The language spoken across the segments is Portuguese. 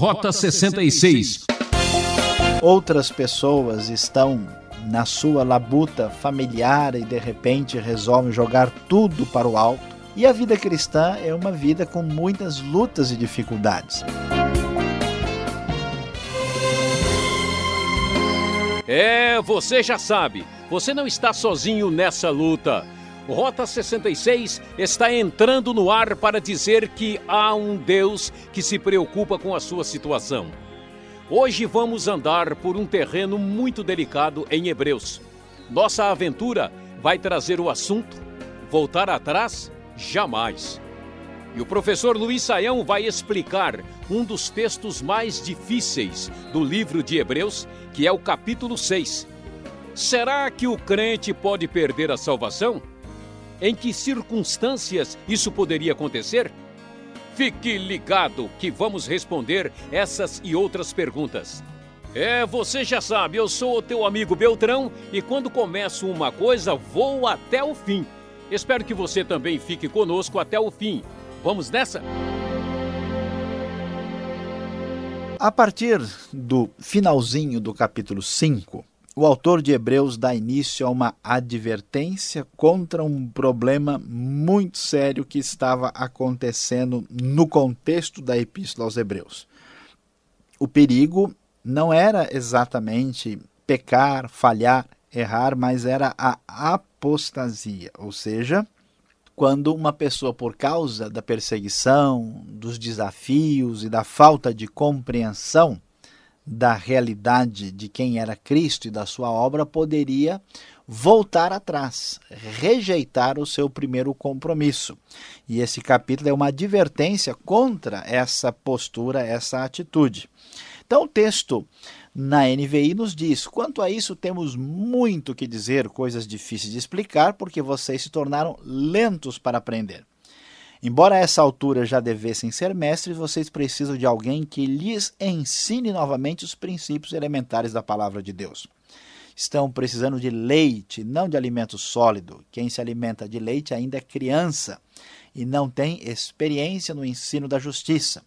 Rota 66. Outras pessoas estão na sua labuta familiar e de repente resolvem jogar tudo para o alto. E a vida cristã é uma vida com muitas lutas e dificuldades. É, você já sabe, você não está sozinho nessa luta. Rota 66 está entrando no ar para dizer que há um Deus que se preocupa com a sua situação. Hoje vamos andar por um terreno muito delicado em Hebreus. Nossa aventura vai trazer o assunto Voltar atrás? Jamais. E o professor Luiz Saião vai explicar um dos textos mais difíceis do livro de Hebreus, que é o capítulo 6. Será que o crente pode perder a salvação? Em que circunstâncias isso poderia acontecer? Fique ligado que vamos responder essas e outras perguntas. É, você já sabe, eu sou o teu amigo Beltrão e quando começo uma coisa, vou até o fim. Espero que você também fique conosco até o fim. Vamos nessa? A partir do finalzinho do capítulo 5, o autor de Hebreus dá início a uma advertência contra um problema muito sério que estava acontecendo no contexto da Epístola aos Hebreus. O perigo não era exatamente pecar, falhar, errar, mas era a apostasia, ou seja, quando uma pessoa, por causa da perseguição, dos desafios e da falta de compreensão, da realidade de quem era Cristo e da sua obra, poderia voltar atrás, rejeitar o seu primeiro compromisso. E esse capítulo é uma advertência contra essa postura, essa atitude. Então, o texto na NVI nos diz: quanto a isso, temos muito que dizer, coisas difíceis de explicar, porque vocês se tornaram lentos para aprender. Embora a essa altura já devessem ser mestres, vocês precisam de alguém que lhes ensine novamente os princípios elementares da palavra de Deus. Estão precisando de leite, não de alimento sólido. Quem se alimenta de leite ainda é criança e não tem experiência no ensino da justiça.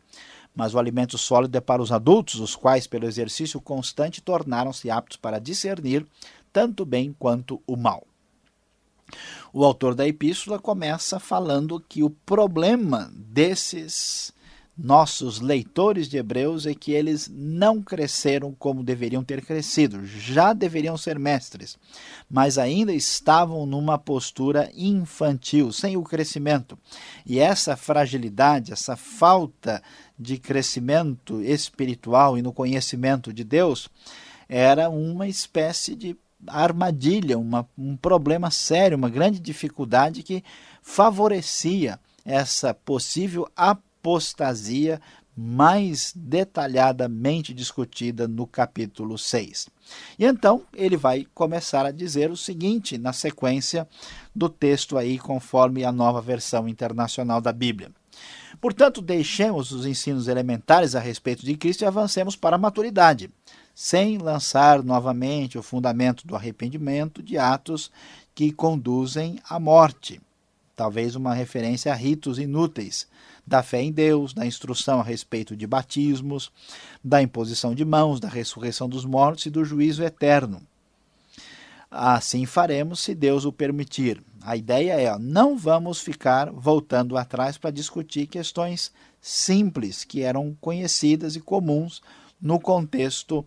Mas o alimento sólido é para os adultos, os quais, pelo exercício constante, tornaram-se aptos para discernir tanto o bem quanto o mal. O autor da epístola começa falando que o problema desses nossos leitores de Hebreus é que eles não cresceram como deveriam ter crescido. Já deveriam ser mestres, mas ainda estavam numa postura infantil, sem o crescimento. E essa fragilidade, essa falta de crescimento espiritual e no conhecimento de Deus, era uma espécie de armadilha, uma, um problema sério, uma grande dificuldade que favorecia essa possível apostasia mais detalhadamente discutida no capítulo 6. E então ele vai começar a dizer o seguinte na sequência do texto aí, conforme a nova versão internacional da Bíblia. Portanto, deixemos os ensinos elementares a respeito de Cristo e avancemos para a maturidade sem lançar novamente o fundamento do arrependimento de atos que conduzem à morte. Talvez uma referência a ritos inúteis, da fé em Deus, da instrução a respeito de batismos, da imposição de mãos, da ressurreição dos mortos e do juízo eterno. Assim faremos se Deus o permitir. A ideia é, não vamos ficar voltando atrás para discutir questões simples que eram conhecidas e comuns no contexto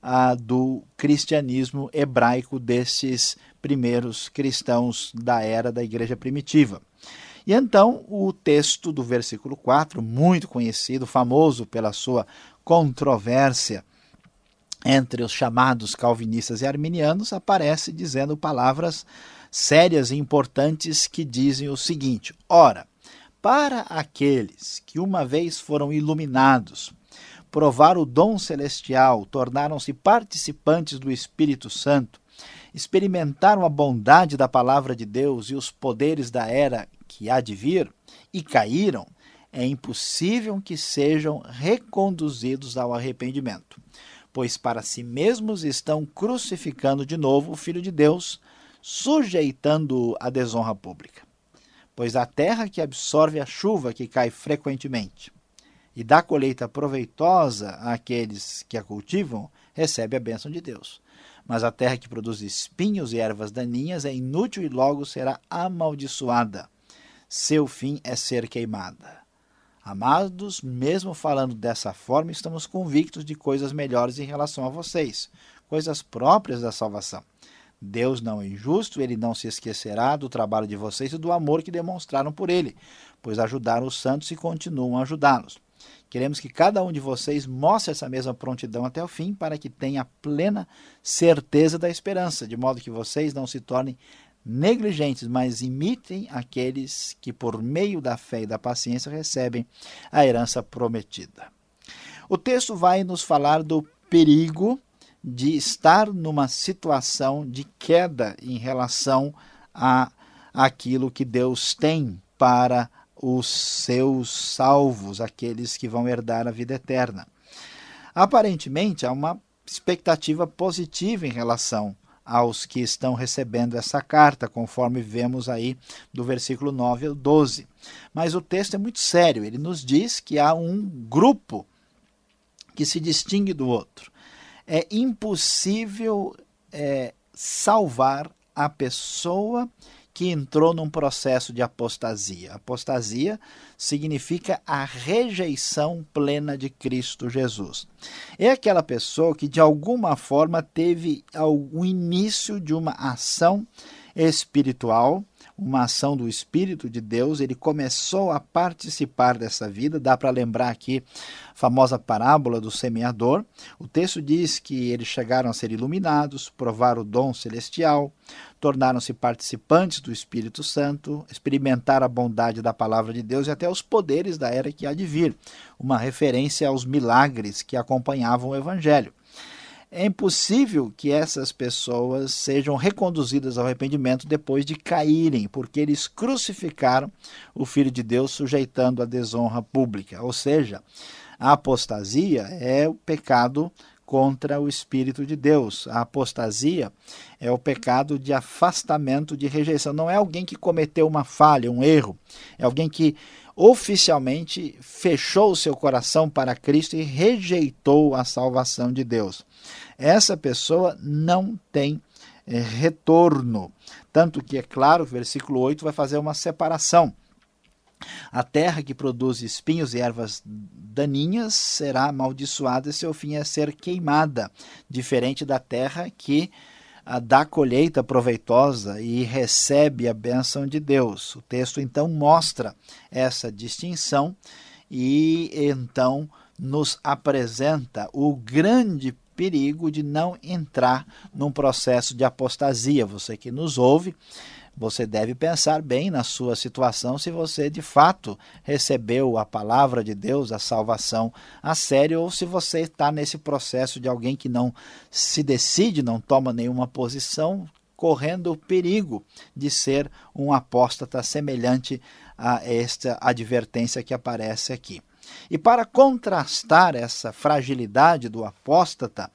ah, do cristianismo hebraico desses primeiros cristãos da era da igreja primitiva. E então o texto do versículo 4, muito conhecido, famoso pela sua controvérsia entre os chamados calvinistas e arminianos, aparece dizendo palavras sérias e importantes que dizem o seguinte: Ora, para aqueles que uma vez foram iluminados provaram o dom celestial, tornaram-se participantes do Espírito Santo, experimentaram a bondade da palavra de Deus e os poderes da era que há de vir e caíram, é impossível que sejam reconduzidos ao arrependimento, pois para si mesmos estão crucificando de novo o Filho de Deus, sujeitando-o à desonra pública. Pois a terra que absorve a chuva que cai frequentemente e dá colheita proveitosa àqueles que a cultivam, recebe a bênção de Deus. Mas a terra que produz espinhos e ervas daninhas é inútil e logo será amaldiçoada. Seu fim é ser queimada. Amados, mesmo falando dessa forma, estamos convictos de coisas melhores em relação a vocês, coisas próprias da salvação. Deus não é injusto, ele não se esquecerá do trabalho de vocês e do amor que demonstraram por ele, pois ajudaram os santos e continuam a ajudá-los. Queremos que cada um de vocês mostre essa mesma prontidão até o fim, para que tenha plena certeza da esperança, de modo que vocês não se tornem negligentes, mas imitem aqueles que, por meio da fé e da paciência, recebem a herança prometida. O texto vai nos falar do perigo de estar numa situação de queda em relação a aquilo que Deus tem para os seus salvos, aqueles que vão herdar a vida eterna. Aparentemente, há uma expectativa positiva em relação aos que estão recebendo essa carta, conforme vemos aí do versículo 9 ao 12. Mas o texto é muito sério, ele nos diz que há um grupo que se distingue do outro. É impossível é, salvar a pessoa que entrou num processo de apostasia. Apostasia significa a rejeição plena de Cristo Jesus. É aquela pessoa que de alguma forma teve o início de uma ação espiritual, uma ação do Espírito de Deus, ele começou a participar dessa vida. Dá para lembrar aqui a famosa parábola do semeador. O texto diz que eles chegaram a ser iluminados, provaram o dom celestial, tornaram-se participantes do Espírito Santo, experimentaram a bondade da palavra de Deus e até os poderes da era que há de vir, uma referência aos milagres que acompanhavam o Evangelho. É impossível que essas pessoas sejam reconduzidas ao arrependimento depois de caírem, porque eles crucificaram o Filho de Deus, sujeitando a desonra pública. Ou seja, a apostasia é o pecado contra o Espírito de Deus. A apostasia é o pecado de afastamento, de rejeição. Não é alguém que cometeu uma falha, um erro. É alguém que oficialmente fechou o seu coração para Cristo e rejeitou a salvação de Deus. Essa pessoa não tem é, retorno. Tanto que, é claro, o versículo 8 vai fazer uma separação. A terra que produz espinhos e ervas daninhas será amaldiçoada e seu fim é ser queimada, diferente da terra que a, dá colheita proveitosa e recebe a bênção de Deus. O texto então mostra essa distinção e então nos apresenta o grande perigo de não entrar num processo de apostasia. Você que nos ouve, você deve pensar bem na sua situação se você de fato recebeu a palavra de Deus, a salvação a sério, ou se você está nesse processo de alguém que não se decide, não toma nenhuma posição, correndo o perigo de ser um apóstata semelhante a esta advertência que aparece aqui. E para contrastar essa fragilidade do apóstata,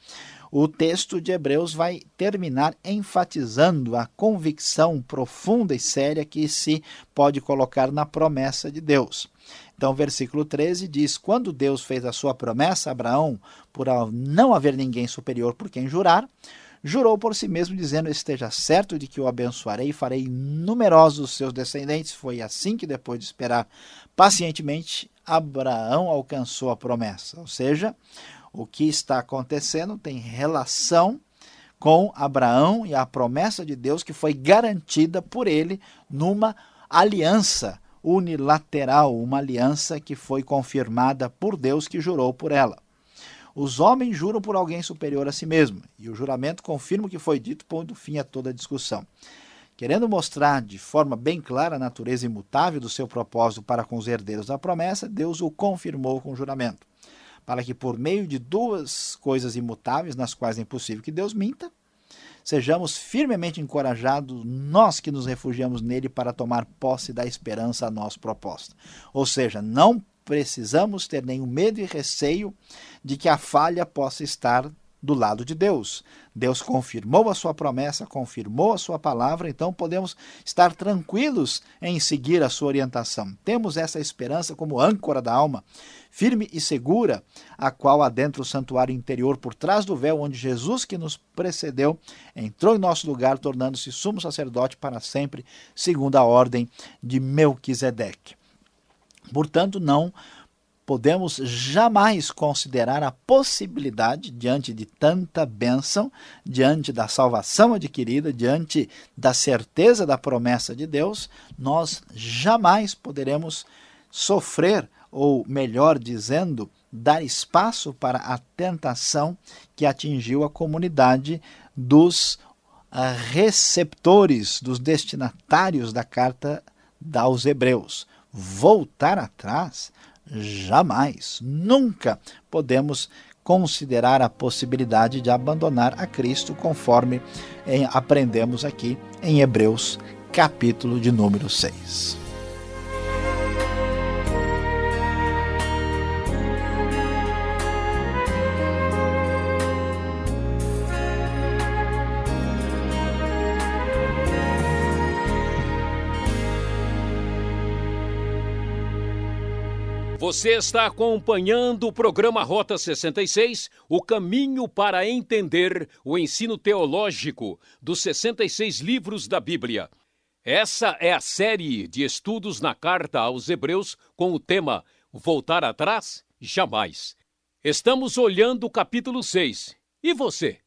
o texto de Hebreus vai terminar enfatizando a convicção profunda e séria que se pode colocar na promessa de Deus. Então, versículo 13 diz: Quando Deus fez a sua promessa a Abraão, por não haver ninguém superior por quem jurar, jurou por si mesmo, dizendo: Esteja certo de que o abençoarei e farei numerosos os seus descendentes. Foi assim que, depois de esperar pacientemente, Abraão alcançou a promessa. Ou seja, o que está acontecendo tem relação com Abraão e a promessa de Deus que foi garantida por ele numa aliança unilateral, uma aliança que foi confirmada por Deus que jurou por ela. Os homens juram por alguém superior a si mesmo, e o juramento confirma o que foi dito, pondo fim a toda discussão. Querendo mostrar de forma bem clara a natureza imutável do seu propósito para com os herdeiros da promessa, Deus o confirmou com o juramento para que por meio de duas coisas imutáveis, nas quais é impossível que Deus minta, sejamos firmemente encorajados, nós que nos refugiamos nele, para tomar posse da esperança a nós proposta. Ou seja, não precisamos ter nenhum medo e receio de que a falha possa estar do lado de Deus. Deus confirmou a sua promessa, confirmou a sua palavra, então podemos estar tranquilos em seguir a sua orientação. Temos essa esperança como âncora da alma, firme e segura, a qual adentra o santuário interior por trás do véu, onde Jesus, que nos precedeu, entrou em nosso lugar, tornando-se sumo sacerdote para sempre, segundo a ordem de Melquisedeque. Portanto, não podemos jamais considerar a possibilidade, diante de tanta bênção, diante da salvação adquirida, diante da certeza da promessa de Deus, nós jamais poderemos sofrer, ou melhor dizendo, dar espaço para a tentação que atingiu a comunidade dos ah, receptores, dos destinatários da carta aos Hebreus. Voltar atrás jamais, nunca podemos considerar a possibilidade de abandonar a Cristo, conforme aprendemos aqui em Hebreus, capítulo de número 6. Você está acompanhando o programa Rota 66, o caminho para entender o ensino teológico dos 66 livros da Bíblia. Essa é a série de estudos na carta aos Hebreus com o tema Voltar atrás? Jamais. Estamos olhando o capítulo 6. E você?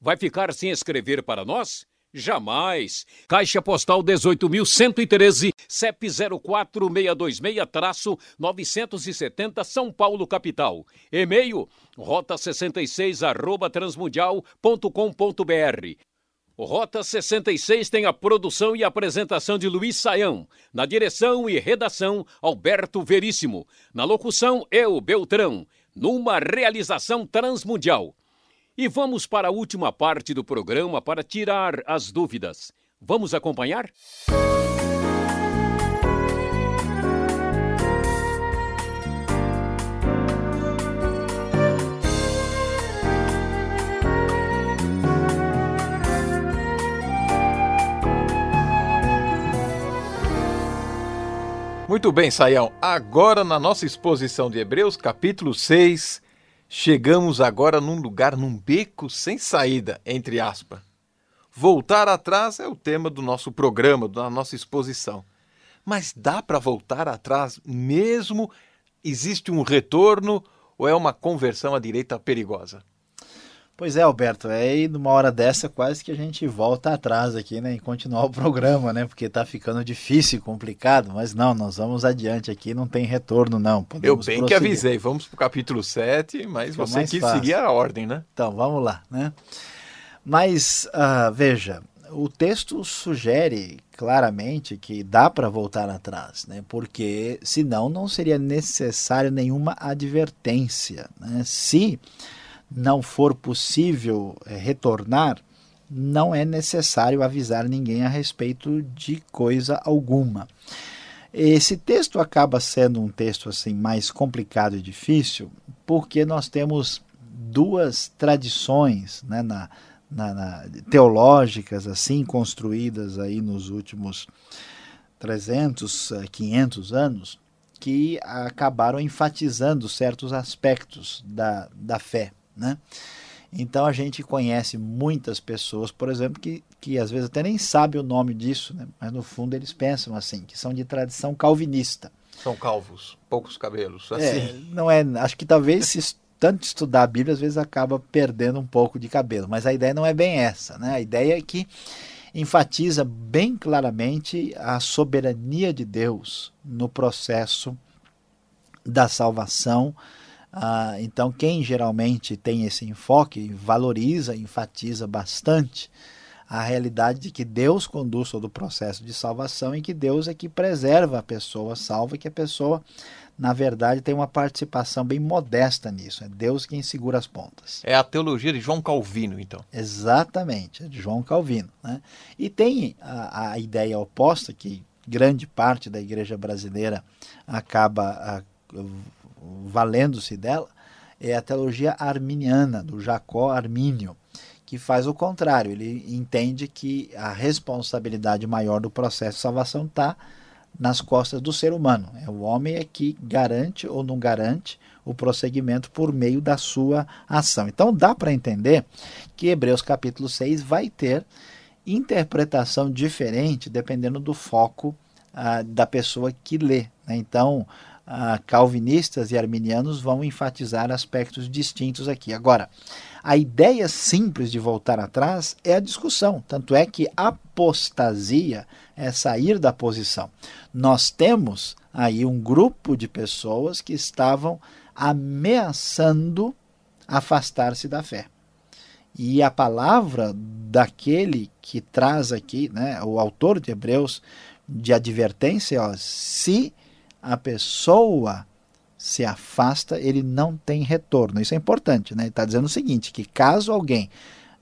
Vai ficar sem escrever para nós? Jamais. Caixa Postal 18.113, CEP 04626-970 São Paulo, capital. E-mail rota66 arroba transmundial.com.br. Rota 66 tem a produção e apresentação de Luiz Saião. Na direção e redação, Alberto Veríssimo. Na locução, eu, Beltrão. Numa realização transmundial. E vamos para a última parte do programa para tirar as dúvidas. Vamos acompanhar? Muito bem, Saião. Agora na nossa exposição de Hebreus, capítulo 6, Chegamos agora num lugar, num beco sem saída, entre aspas. Voltar atrás é o tema do nosso programa, da nossa exposição. Mas dá para voltar atrás mesmo? Existe um retorno ou é uma conversão à direita perigosa? Pois é, Alberto, é aí numa hora dessa quase que a gente volta atrás aqui, né, e continuar o programa, né, porque está ficando difícil e complicado, mas não, nós vamos adiante aqui, não tem retorno não. Podemos Eu bem prosseguir. que avisei, vamos para o capítulo 7, mas Fica você quis seguir a ordem, né? Então, vamos lá, né? Mas, uh, veja, o texto sugere claramente que dá para voltar atrás, né? porque senão não seria necessário nenhuma advertência. Né? Se não for possível é, retornar, não é necessário avisar ninguém a respeito de coisa alguma. Esse texto acaba sendo um texto assim mais complicado e difícil, porque nós temos duas tradições né, na, na, na, teológicas assim construídas aí nos últimos 300, 500 anos, que acabaram enfatizando certos aspectos da, da fé. Né? Então a gente conhece muitas pessoas, por exemplo, que, que às vezes até nem sabe o nome disso, né? mas no fundo eles pensam assim, que são de tradição calvinista. São calvos, poucos cabelos. É, assim. É, não é, acho que talvez se tanto estudar a Bíblia, às vezes acaba perdendo um pouco de cabelo, mas a ideia não é bem essa. Né? A ideia é que enfatiza bem claramente a soberania de Deus no processo da salvação ah, então, quem geralmente tem esse enfoque valoriza, enfatiza bastante a realidade de que Deus conduz todo o processo de salvação e que Deus é que preserva a pessoa salva e que a pessoa, na verdade, tem uma participação bem modesta nisso. É Deus quem segura as pontas. É a teologia de João Calvino, então. Exatamente, é de João Calvino. Né? E tem a, a ideia oposta, que grande parte da igreja brasileira acaba a, valendo-se dela, é a teologia arminiana, do Jacó Armínio, que faz o contrário. Ele entende que a responsabilidade maior do processo de salvação está nas costas do ser humano. É o homem é que garante ou não garante o prosseguimento por meio da sua ação. Então dá para entender que Hebreus capítulo 6 vai ter interpretação diferente dependendo do foco ah, da pessoa que lê. Né? Então, ah, calvinistas e arminianos vão enfatizar aspectos distintos aqui. Agora, a ideia simples de voltar atrás é a discussão, tanto é que apostasia é sair da posição. Nós temos aí um grupo de pessoas que estavam ameaçando afastar-se da fé. E a palavra daquele que traz aqui, né, o autor de Hebreus, de advertência, ó, se a pessoa se afasta, ele não tem retorno. Isso é importante, né? Ele está dizendo o seguinte: que caso alguém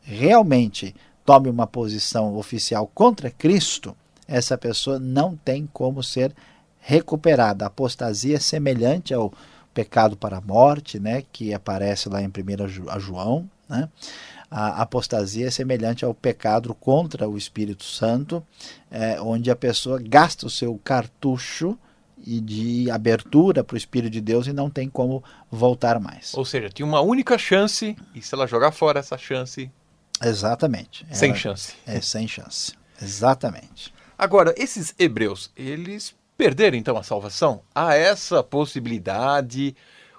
realmente tome uma posição oficial contra Cristo, essa pessoa não tem como ser recuperada. A apostasia é semelhante ao pecado para a morte, né? Que aparece lá em 1 João, né? A apostasia é semelhante ao pecado contra o Espírito Santo, é, onde a pessoa gasta o seu cartucho e de abertura para o Espírito de Deus e não tem como voltar mais. Ou seja, tinha uma única chance e se ela jogar fora essa chance. Exatamente. Sem chance. É, sem chance. Exatamente. Agora, esses hebreus, eles perderam então a salvação? Há essa possibilidade?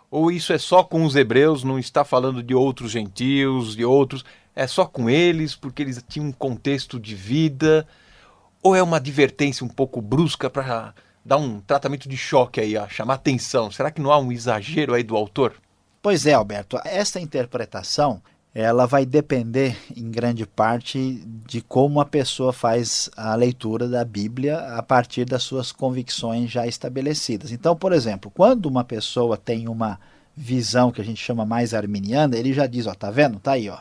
Ou isso é só com os hebreus, não está falando de outros gentios, de outros? É só com eles, porque eles tinham um contexto de vida? Ou é uma advertência um pouco brusca para dar um tratamento de choque aí, ó, chamar atenção. Será que não há um exagero aí do autor? Pois é, Alberto. Essa interpretação ela vai depender em grande parte de como a pessoa faz a leitura da Bíblia a partir das suas convicções já estabelecidas. Então, por exemplo, quando uma pessoa tem uma visão que a gente chama mais arminiana, ele já diz, ó, tá vendo? Tá aí, ó.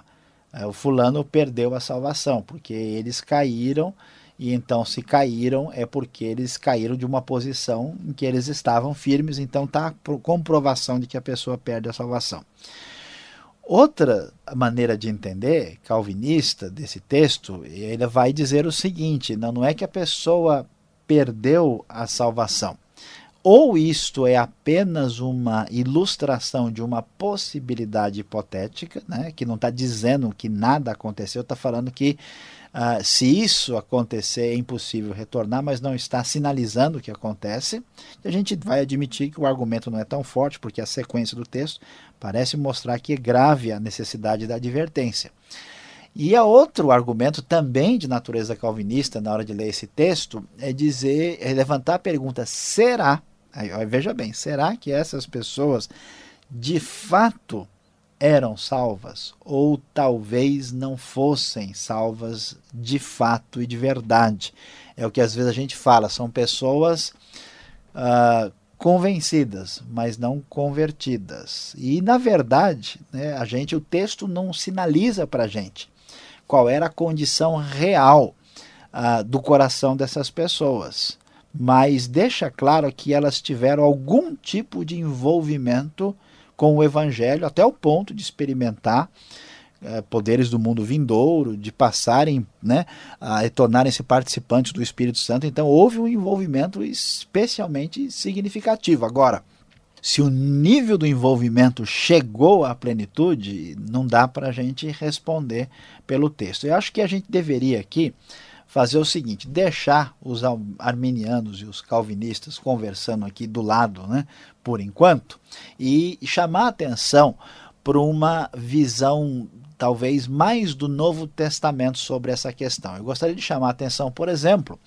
É, o fulano perdeu a salvação, porque eles caíram e então se caíram é porque eles caíram de uma posição em que eles estavam firmes, então tá comprovação de que a pessoa perde a salvação. Outra maneira de entender, calvinista, desse texto, ele vai dizer o seguinte: não, não é que a pessoa perdeu a salvação. Ou isto é apenas uma ilustração de uma possibilidade hipotética, né, que não está dizendo que nada aconteceu, está falando que Uh, se isso acontecer, é impossível retornar, mas não está sinalizando o que acontece. E a gente vai admitir que o argumento não é tão forte, porque a sequência do texto parece mostrar que é grave a necessidade da advertência. E a outro argumento também de natureza calvinista na hora de ler esse texto é dizer, é levantar a pergunta: será? Aí, veja bem, será que essas pessoas de fato eram salvas ou talvez não fossem salvas de fato e de verdade. É o que às vezes a gente fala, são pessoas uh, convencidas, mas não convertidas. E na verdade, né, a gente, o texto não sinaliza para a gente qual era a condição real uh, do coração dessas pessoas, mas deixa claro que elas tiveram algum tipo de envolvimento com o Evangelho até o ponto de experimentar é, poderes do mundo vindouro, de passarem, né, a tornarem-se participantes do Espírito Santo. Então houve um envolvimento especialmente significativo. Agora, se o nível do envolvimento chegou à plenitude, não dá para a gente responder pelo texto. Eu acho que a gente deveria aqui fazer o seguinte: deixar os arminianos e os calvinistas conversando aqui do lado, né, por enquanto, e chamar atenção para uma visão talvez mais do Novo Testamento sobre essa questão. Eu gostaria de chamar a atenção, por exemplo,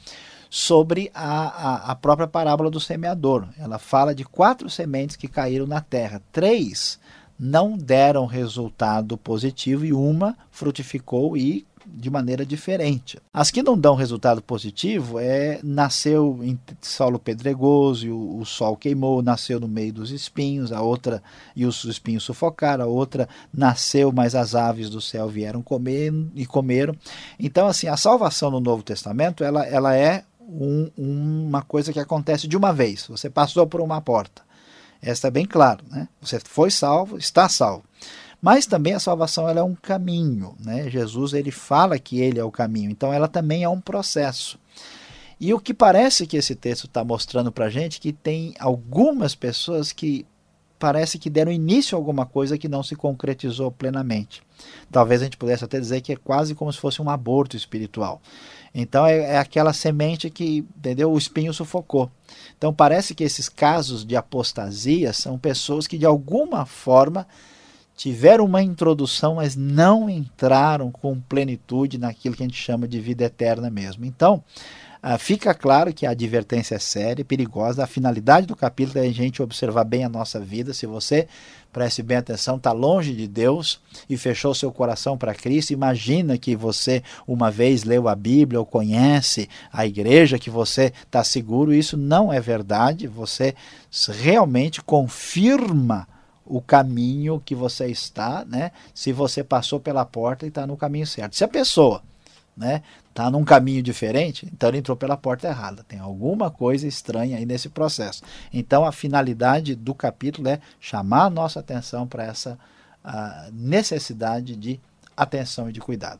sobre a, a, a, própria parábola do semeador. Ela fala de quatro sementes que caíram na terra. Três não deram resultado positivo e uma frutificou e de maneira diferente. As que não dão resultado positivo é nasceu em solo pedregoso o, o, sol queimou, nasceu no meio dos espinhos, a outra e os espinhos sufocaram, a outra nasceu, mas as aves do céu vieram comer e comeram. Então assim, a salvação no Novo Testamento, ela, ela é um, uma coisa que acontece de uma vez. Você passou por uma porta Esta é bem claro, né? Você foi salvo, está salvo. Mas também a salvação ela é um caminho, né? Jesus ele fala que ele é o caminho, então ela também é um processo. E o que parece que esse texto está mostrando para gente que tem algumas pessoas que parece que deram início a alguma coisa que não se concretizou plenamente. Talvez a gente pudesse até dizer que é quase como se fosse um aborto espiritual. Então é, é, aquela semente que, entendeu? O espinho sufocou. Então parece que esses casos de apostasia são pessoas que de alguma forma tiveram uma introdução, mas não entraram com plenitude naquilo que a gente chama de vida eterna mesmo. Então, ah, fica claro que a advertência é séria, perigosa. A finalidade do capítulo é a gente observar bem a nossa vida. Se você preste bem atenção, está longe de Deus e fechou seu coração para Cristo. Imagina que você uma vez leu a Bíblia ou conhece a igreja, que você está seguro. Isso não é verdade. Você realmente confirma o caminho que você está, né? Se você passou pela porta e está no caminho certo. Se a pessoa né, tá num caminho diferente, então ele entrou pela porta errada. Tem alguma coisa estranha aí nesse processo. Então a finalidade do capítulo é chamar a nossa atenção para essa necessidade de atenção e de cuidado.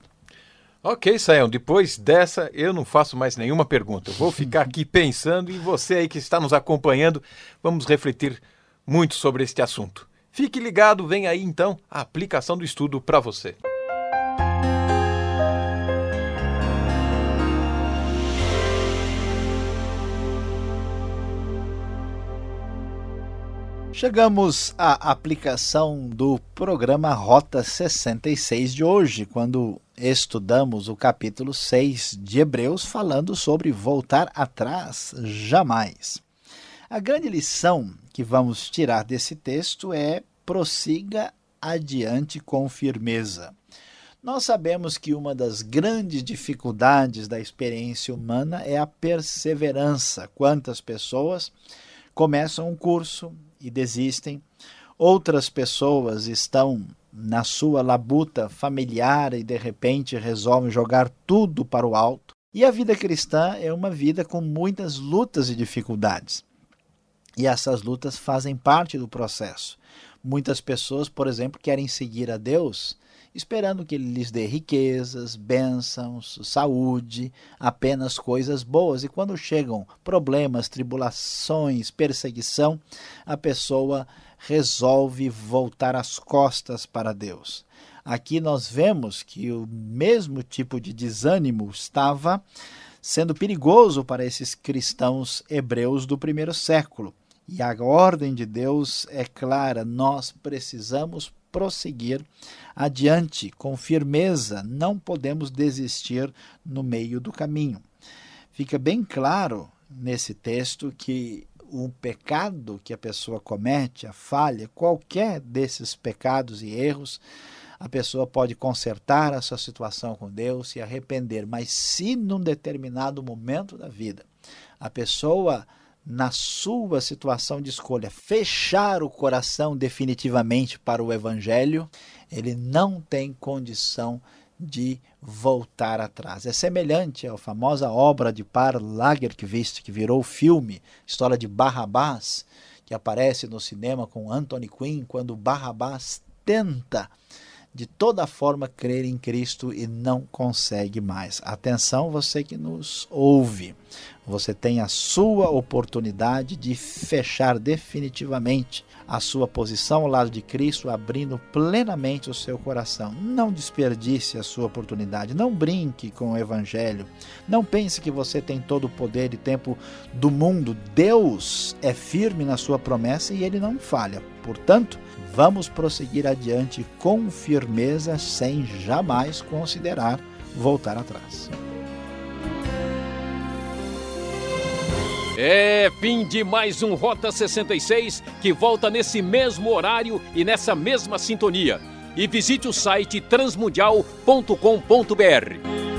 Ok, Sayão, depois dessa eu não faço mais nenhuma pergunta. Eu vou ficar aqui pensando e você aí que está nos acompanhando, vamos refletir muito sobre este assunto. Fique ligado, vem aí então a aplicação do estudo para você. Chegamos à aplicação do programa Rota 66 de hoje, quando estudamos o capítulo 6 de Hebreus, falando sobre voltar atrás jamais. A grande lição que vamos tirar desse texto é prossiga adiante com firmeza. Nós sabemos que uma das grandes dificuldades da experiência humana é a perseverança. Quantas pessoas começam um curso, e desistem. Outras pessoas estão na sua labuta familiar e de repente resolvem jogar tudo para o alto. E a vida cristã é uma vida com muitas lutas e dificuldades. E essas lutas fazem parte do processo. Muitas pessoas, por exemplo, querem seguir a Deus esperando que ele lhes dê riquezas, bênçãos, saúde, apenas coisas boas. E quando chegam problemas, tribulações, perseguição, a pessoa resolve voltar as costas para Deus. Aqui nós vemos que o mesmo tipo de desânimo estava sendo perigoso para esses cristãos hebreus do primeiro século. E a ordem de Deus é clara: nós precisamos prosseguir adiante com firmeza, não podemos desistir no meio do caminho. Fica bem claro nesse texto que o pecado que a pessoa comete, a falha, qualquer desses pecados e erros, a pessoa pode consertar a sua situação com Deus, se arrepender, mas se num determinado momento da vida a pessoa na sua situação de escolha, fechar o coração definitivamente para o Evangelho, ele não tem condição de voltar atrás. É semelhante à famosa obra de Par Lagerkvist, que virou filme, história de Barrabás, que aparece no cinema com Anthony Quinn, quando Barrabás tenta de toda forma crer em Cristo e não consegue mais. Atenção, você que nos ouve. Você tem a sua oportunidade de fechar definitivamente a sua posição ao lado de Cristo, abrindo plenamente o seu coração. Não desperdice a sua oportunidade, não brinque com o Evangelho, não pense que você tem todo o poder e tempo do mundo. Deus é firme na sua promessa e ele não falha. Portanto, vamos prosseguir adiante com firmeza, sem jamais considerar voltar atrás. É fim de mais um Rota 66 que volta nesse mesmo horário e nessa mesma sintonia. E visite o site transmundial.com.br.